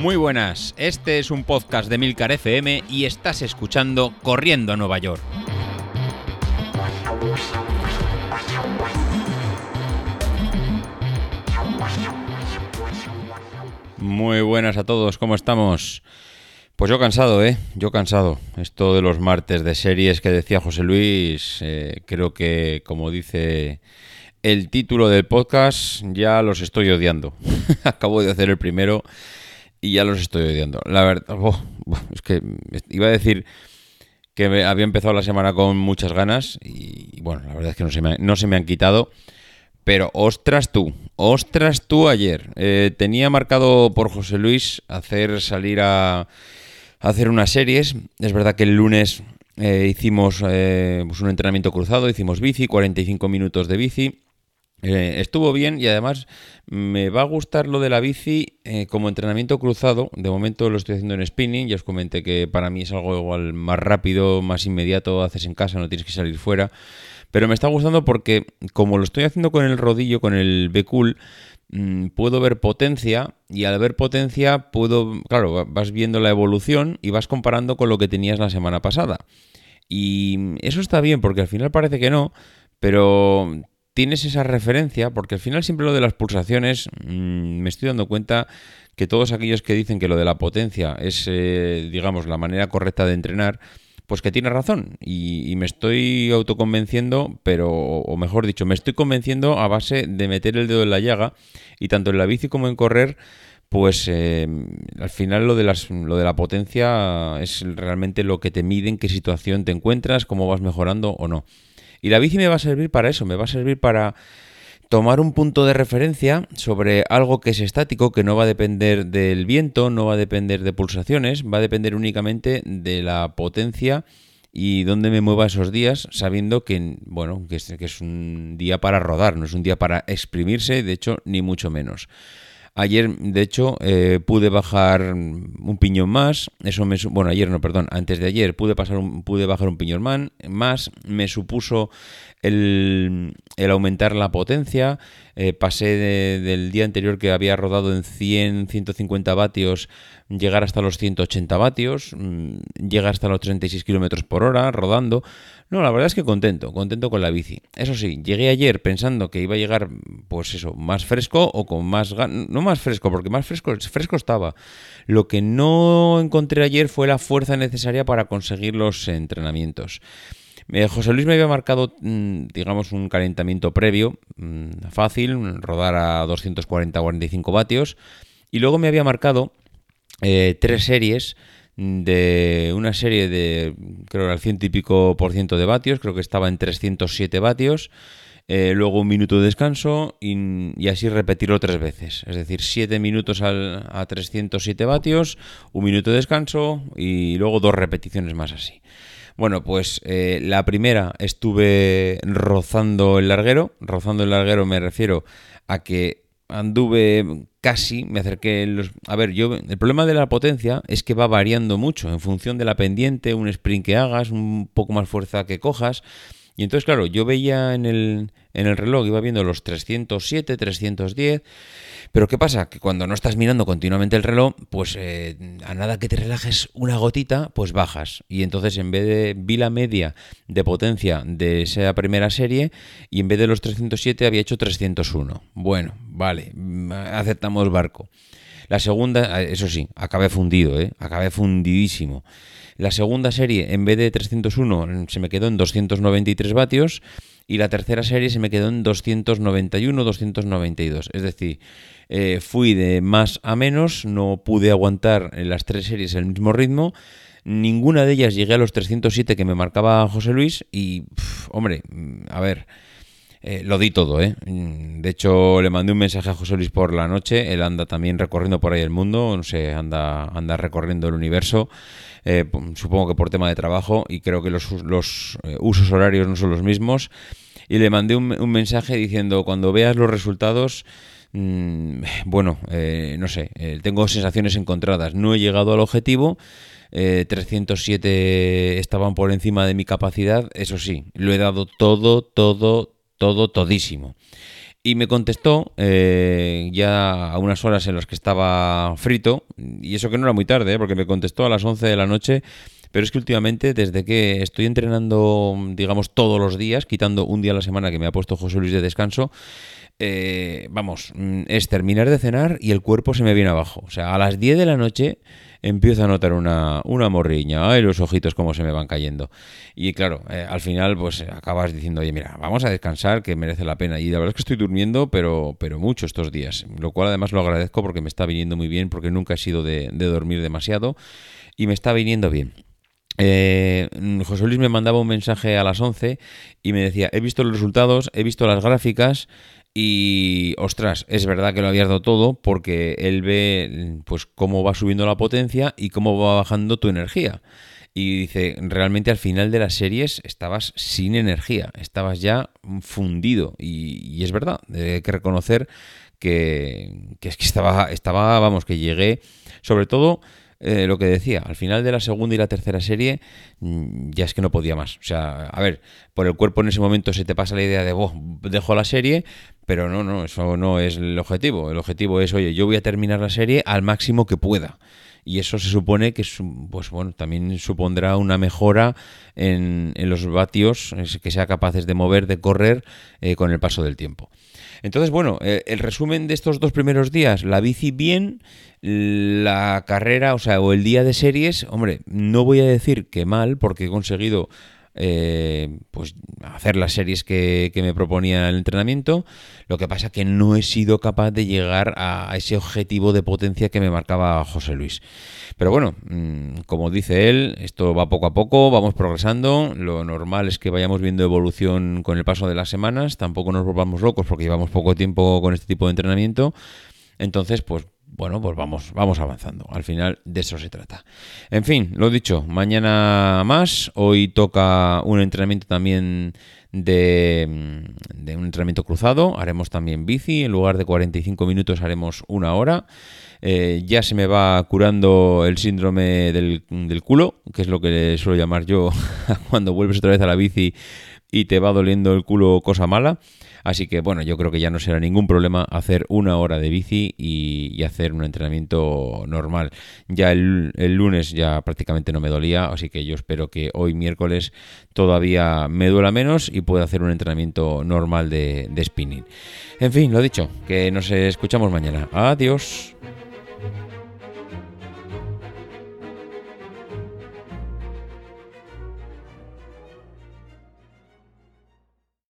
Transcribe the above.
Muy buenas, este es un podcast de Milcar FM y estás escuchando Corriendo a Nueva York. Muy buenas a todos, ¿cómo estamos? Pues yo cansado, ¿eh? Yo cansado. Esto de los martes de series que decía José Luis, eh, creo que, como dice el título del podcast, ya los estoy odiando. Acabo de hacer el primero y ya los estoy odiando. La verdad, oh, es que iba a decir que había empezado la semana con muchas ganas y, bueno, la verdad es que no se me, no se me han quitado. Pero ostras tú, ostras tú ayer. Eh, tenía marcado por José Luis hacer salir a, hacer unas series. Es verdad que el lunes eh, hicimos eh, pues un entrenamiento cruzado, hicimos bici, 45 minutos de bici. Estuvo bien y además me va a gustar lo de la bici como entrenamiento cruzado. De momento lo estoy haciendo en spinning. Ya os comenté que para mí es algo igual más rápido, más inmediato. Haces en casa, no tienes que salir fuera. Pero me está gustando porque, como lo estoy haciendo con el rodillo, con el B-Cool, mm, puedo ver potencia y al ver potencia puedo, claro, vas viendo la evolución y vas comparando con lo que tenías la semana pasada. Y eso está bien porque al final parece que no, pero tienes esa referencia porque al final siempre lo de las pulsaciones mm, me estoy dando cuenta que todos aquellos que dicen que lo de la potencia es, eh, digamos, la manera correcta de entrenar, pues que tiene razón y, me estoy autoconvenciendo, pero, o mejor dicho, me estoy convenciendo a base de meter el dedo en la llaga y tanto en la bici como en correr, pues eh, al final lo de, las, lo de la potencia es realmente lo que te mide en qué situación te encuentras, cómo vas mejorando o no. Y la bici me va a servir para eso, me va a servir para tomar un punto de referencia sobre algo que es estático, que no va a depender del viento, no va a depender de pulsaciones, va a depender únicamente de la potencia y dónde me mueva esos días, sabiendo que, bueno, que es, que es un día para rodar, no es un día para exprimirse, de hecho, ni mucho menos. Ayer, de hecho, eh, pude bajar un piñón más. Eso me, bueno, ayer no, perdón, antes de ayer pude pasar un, pude bajar un piñón más. Me supuso el, aumentar la potencia. Eh, pasé del día anterior que había rodado en 100, 150 vatios, llegar hasta los 180 vatios, mm, llegar hasta los 36 kilómetros por hora rodando. No, la verdad es que contento, contento con la bici. Eso sí, llegué ayer pensando que iba a llegar, pues eso, más fresco o con más No más fresco, porque más fresco, fresco estaba. Lo que no encontré ayer fue la fuerza necesaria para conseguir los entrenamientos. Eh, José Luis me había marcado, mm, digamos, un calentamiento previo, mm, fácil, rodar a 240-45 vatios, y luego me había marcado eh, tres series de una serie de, creo al ciento y pico por ciento de vatios, creo que estaba en 307 vatios, eh, luego un minuto de descanso y, así repetirlo tres veces. Es decir, 7 minutos a 307 vatios, un minuto de descanso y luego dos repeticiones más así. Bueno, pues eh, la primera estuve rozando el larguero. Rozando el larguero me refiero a que anduve casi, me acerqué. Los... A ver, yo el problema de la potencia es que va variando mucho en función de la pendiente, un sprint que hagas, un poco más fuerza que cojas. Y entonces, claro, yo veía en el, en el reloj, iba viendo los 307, 310 pero ¿qué pasa? Que cuando no estás mirando continuamente el reloj, pues eh, a nada que te relajes una gotita, pues bajas. Y entonces en vez de vi la media de potencia de esa primera serie y en vez de los 307 había hecho 301. Bueno, vale, aceptamos barco. La segunda, eso sí, acabé fundido, ¿eh? acabé fundidísimo. La segunda serie, en vez de 301, se me quedó en 293 vatios y la tercera serie se me quedó en 291, 292. Es decir, eh, fui de más a menos, no pude aguantar en las tres series el mismo ritmo. Ninguna de ellas llegué a los 307 que me marcaba José Luis y, hombre, a ver, eh, lo di todo, ¿eh? De hecho, le mandé un mensaje a José Luis por la noche. Él anda también recorriendo por ahí el mundo, no sé, anda, anda recorriendo el universo. Eh, supongo que por tema de trabajo y creo que los, los eh, usos horarios no son los mismos. Y le mandé un, mensaje diciendo, cuando veas los resultados, mm, bueno, eh, no sé, tengo sensaciones encontradas. No he llegado al objetivo. 307 estaban por encima de mi capacidad, eso sí, lo he dado todo, todo, todo, todísimo. Y me contestó eh, ya a unas horas en las que estaba frito, y eso que no era muy tarde, ¿eh? porque me contestó a las 11 de la noche, pero es que últimamente, desde que estoy entrenando, digamos, todos los días, quitando un día a la semana que me ha puesto José Luis de descanso, eh, vamos, mm, es terminar de cenar y el cuerpo se me viene abajo. O sea, a las 10 de la noche empiezo a notar una, una morriña, ay, los ojitos cómo se me van cayendo. Y claro, eh, al final pues acabas diciendo, oye, mira, vamos a descansar, que merece la pena. Y la verdad es que estoy durmiendo, pero, pero mucho estos días, lo cual además lo agradezco porque me está viniendo muy bien, porque nunca he sido de, de dormir demasiado y me está viniendo bien. Eh, José Luis me mandaba un mensaje a las 11 y me decía, he visto los resultados, he visto las gráficas y, ostras, es verdad que lo habías dado todo porque él ve pues cómo va subiendo la potencia y cómo va bajando tu energía. Y dice, realmente al final de las series estabas sin energía, estabas ya fundido. Y, es verdad, hay que reconocer que, que, es que estaba, estaba, vamos, que llegué, sobre todo eh, lo que decía, al final de la segunda y la tercera serie mm, ya es que no podía más. O sea, a ver, por el cuerpo en ese momento se te pasa la idea de, oh, dejo la serie, pero no, no, eso no es el objetivo. El objetivo es, oye, yo voy a terminar la serie al máximo que pueda y eso se supone que pues bueno también supondrá una mejora en, los vatios que sea capaces de mover de correr eh, con el paso del tiempo entonces bueno eh, el resumen de estos dos primeros días la bici bien la carrera, o sea, o el día de series, hombre, no voy a decir que mal, porque he conseguido eh, pues hacer las series que, me proponía el entrenamiento. Lo que pasa que no he sido capaz de llegar a ese objetivo de potencia que me marcaba José Luis. Pero bueno, mm, como dice él, esto va poco a poco, vamos progresando. Lo normal es que vayamos viendo evolución con el paso de las semanas. Tampoco nos volvamos locos porque llevamos poco tiempo con este tipo de entrenamiento. Entonces, pues bueno, pues vamos, vamos avanzando. Al final de eso se trata. En fin, lo dicho, mañana más. Hoy toca un entrenamiento también de, de, un entrenamiento cruzado. Haremos también bici. En lugar de 45 minutos haremos una hora. Eh, ya se me va curando el síndrome del, del culo, que es lo que suelo llamar yo cuando vuelves otra vez a la bici y te va doliendo el culo cosa mala. Así que bueno, yo creo que ya no será ningún problema hacer una hora de bici y, hacer un entrenamiento normal. Ya el, lunes ya prácticamente no me dolía, así que yo espero que hoy miércoles todavía me duela menos y pueda hacer un entrenamiento normal de, de spinning. En fin, lo dicho, que nos escuchamos mañana. Adiós.